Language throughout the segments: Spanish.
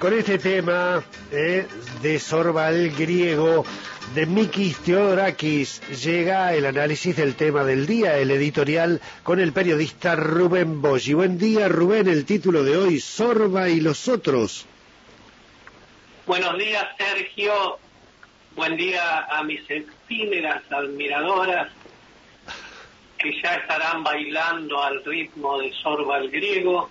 Con este tema eh, de Sorba el griego de Mikis Theodorakis llega el análisis del tema del día, el editorial con el periodista Rubén Bosch. buen día Rubén, el título de hoy, Sorba y los otros. Buenos días Sergio, buen día a mis efímeras admiradoras que ya estarán bailando al ritmo de Sorba el griego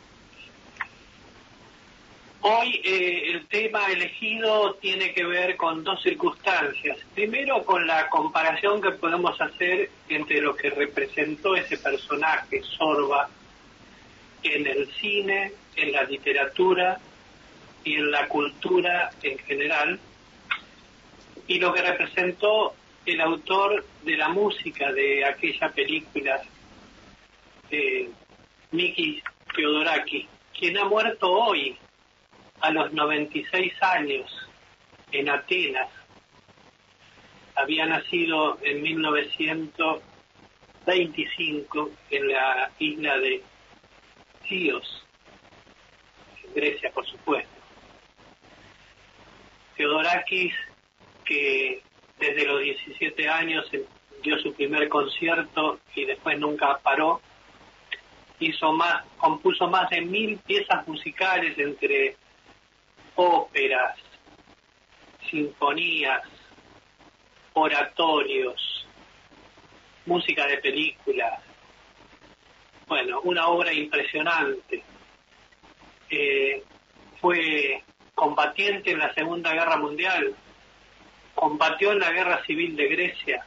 Hoy eh, el tema elegido tiene que ver con dos circunstancias. Primero con la comparación que podemos hacer entre lo que representó ese personaje, Sorba, en el cine, en la literatura y en la cultura en general, y lo que representó el autor de la música de aquella película, eh, Miki Theodoraki, quien ha muerto hoy, a los 96 años en Atenas. Había nacido en 1925 en la isla de Chios, en Grecia por supuesto. Teodorakis, que desde los 17 años dio su primer concierto y después nunca paró, hizo más, compuso más de mil piezas musicales entre óperas, sinfonías, oratorios, música de películas. Bueno, una obra impresionante. Eh, fue combatiente en la Segunda Guerra Mundial, combatió en la Guerra Civil de Grecia,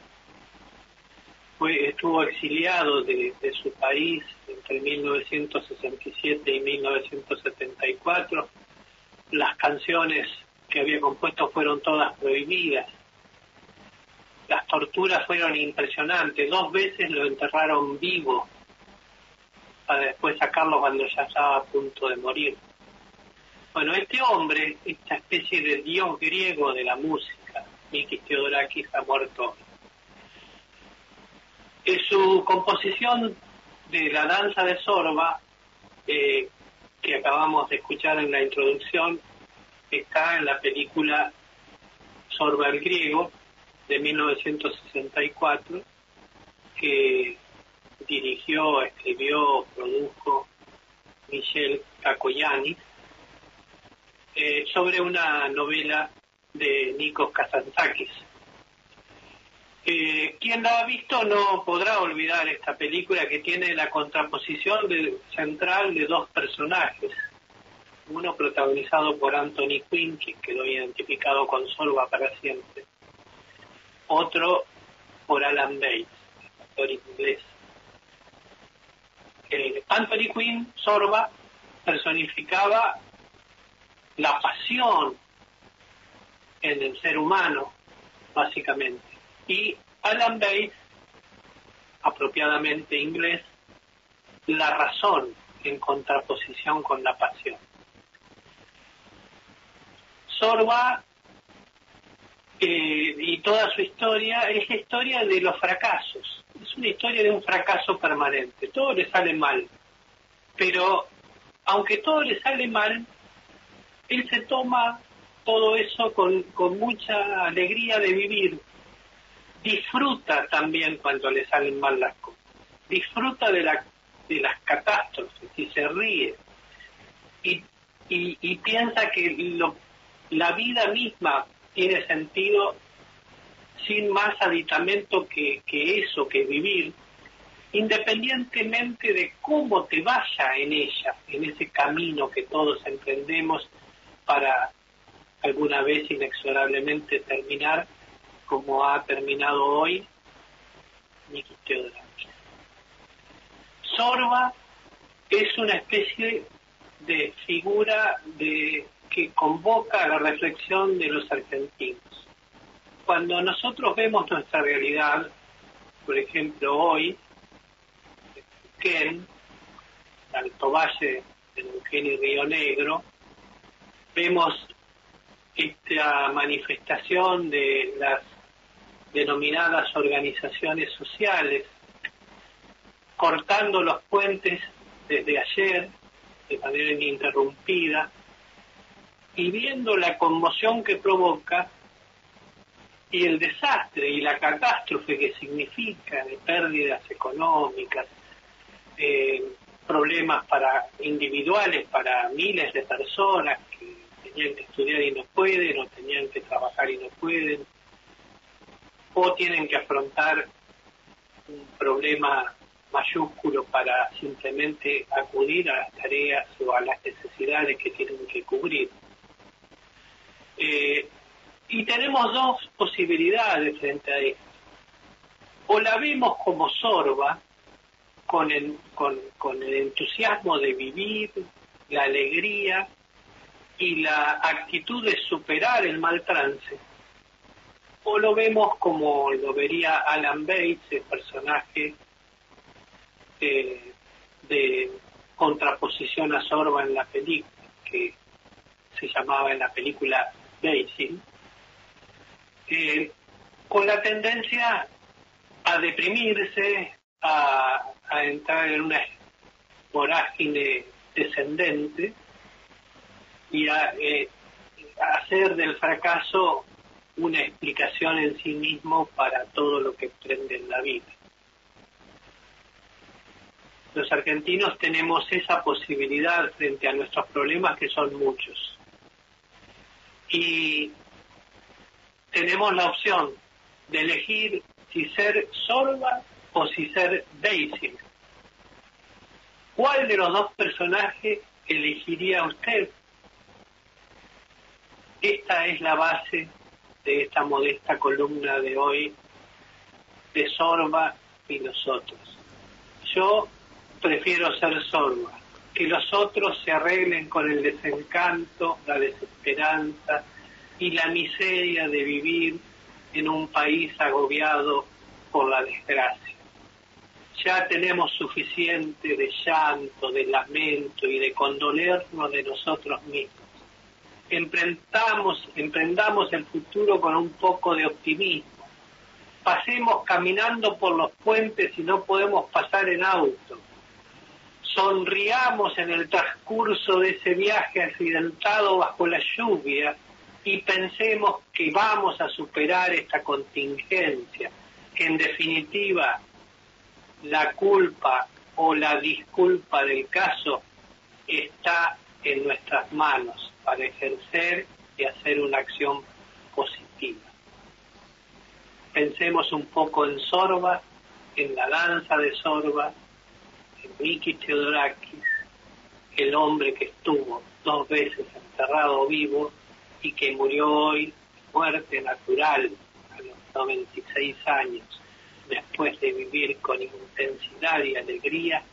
fue, estuvo exiliado de, de su país entre 1967 y 1974 las canciones que había compuesto fueron todas prohibidas. Las torturas fueron impresionantes. Dos veces lo enterraron vivo para después sacarlo cuando ya estaba a punto de morir. Bueno, este hombre, esta especie de dios griego de la música, Mikis Theodorakis, ha muerto. En su composición de la danza de Sorba, eh, que acabamos de escuchar en la introducción está en la película Sorba el Griego de 1964 que dirigió, escribió, produjo Michel Kakoyani eh, sobre una novela de Nikos Kazantzakis. Eh, quien la ha visto no podrá olvidar esta película que tiene la contraposición central de dos personajes. Uno protagonizado por Anthony Quinn, que quedó identificado con Sorba para siempre. Otro por Alan Bates, actor inglés. Eh, Anthony Quinn, Sorba, personificaba la pasión en el ser humano, básicamente y Alan Bates, apropiadamente inglés, la razón en contraposición con la pasión. Sorba eh, y toda su historia es la historia de los fracasos, es una historia de un fracaso permanente, todo le sale mal, pero aunque todo le sale mal, él se toma todo eso con, con mucha alegría de vivir, disfruta también cuando le salen mal las cosas, disfruta de, la, de las catástrofes y se ríe. Y, piensa que lo, la vida misma tiene sentido sin más aditamento que, que eso, que vivir, independientemente de cómo te vaya en ella, en ese camino que todos emprendemos para alguna vez inexorablemente terminar como ha terminado hoy Nikki Teodorakis. Sorba es una especie de figura de, que convoca a la reflexión de los argentinos. Cuando nosotros vemos nuestra realidad, por ejemplo hoy, Ken, Alto Valle de Eugenio Río Negro, vemos esta manifestación de las denominadas organizaciones sociales, cortando los puentes desde ayer de manera ininterrumpida, y viendo la conmoción que provoca y el desastre y la catástrofe que significa de pérdidas económicas, problemas para individuales para miles de personas que tenían que estudiar y no pueden, o tenían que trabajar y no pueden, o tienen que afrontar un problema mayúsculo para simplemente acudir a las tareas o a las necesidades que tienen que cubrir. Eh, y tenemos dos posibilidades frente a esto. O la vemos como sorba, con el, con, con el entusiasmo de vivir, la alegría y la actitud de superar el mal trance, o lo vemos como lo vería Alan Bates, el personaje eh, de contraposición a Sorba en la película, que se llamaba en la película Basin, eh, con la tendencia a deprimirse, a, entrar en una vorágine descendente y a, eh, a hacer del fracaso una explicación en sí mismo para todo lo que prende en la vida. Los argentinos tenemos esa posibilidad frente a nuestros problemas que son muchos. Y tenemos la opción de elegir si ser sorba o si ser Daisy. ¿Cuál de los dos personajes elegiría usted? Esta es la base de esta modesta columna de hoy de Sorba y nosotros. Yo prefiero ser sorba, que los otros se arreglen con el desencanto, la desesperanza y la miseria de vivir en un país agobiado por la desgracia. Ya tenemos suficiente de llanto, de lamento y de condolernos de nosotros mismos. Emprendamos, emprendamos el futuro con un poco de optimismo. Pasemos caminando por los puentes y no podemos pasar en auto sonriamos en el transcurso de ese viaje accidentado bajo la lluvia y pensemos que vamos a superar esta contingencia, en definitiva la culpa o la disculpa del caso está en nuestras manos para ejercer y hacer una acción positiva. Pensemos un poco en Sorba, en la danza de Sorba, Miki Theodorakis, el hombre que estuvo dos veces enterrado vivo y que murió hoy muerte natural a los 96 años, después de vivir con intensidad y alegría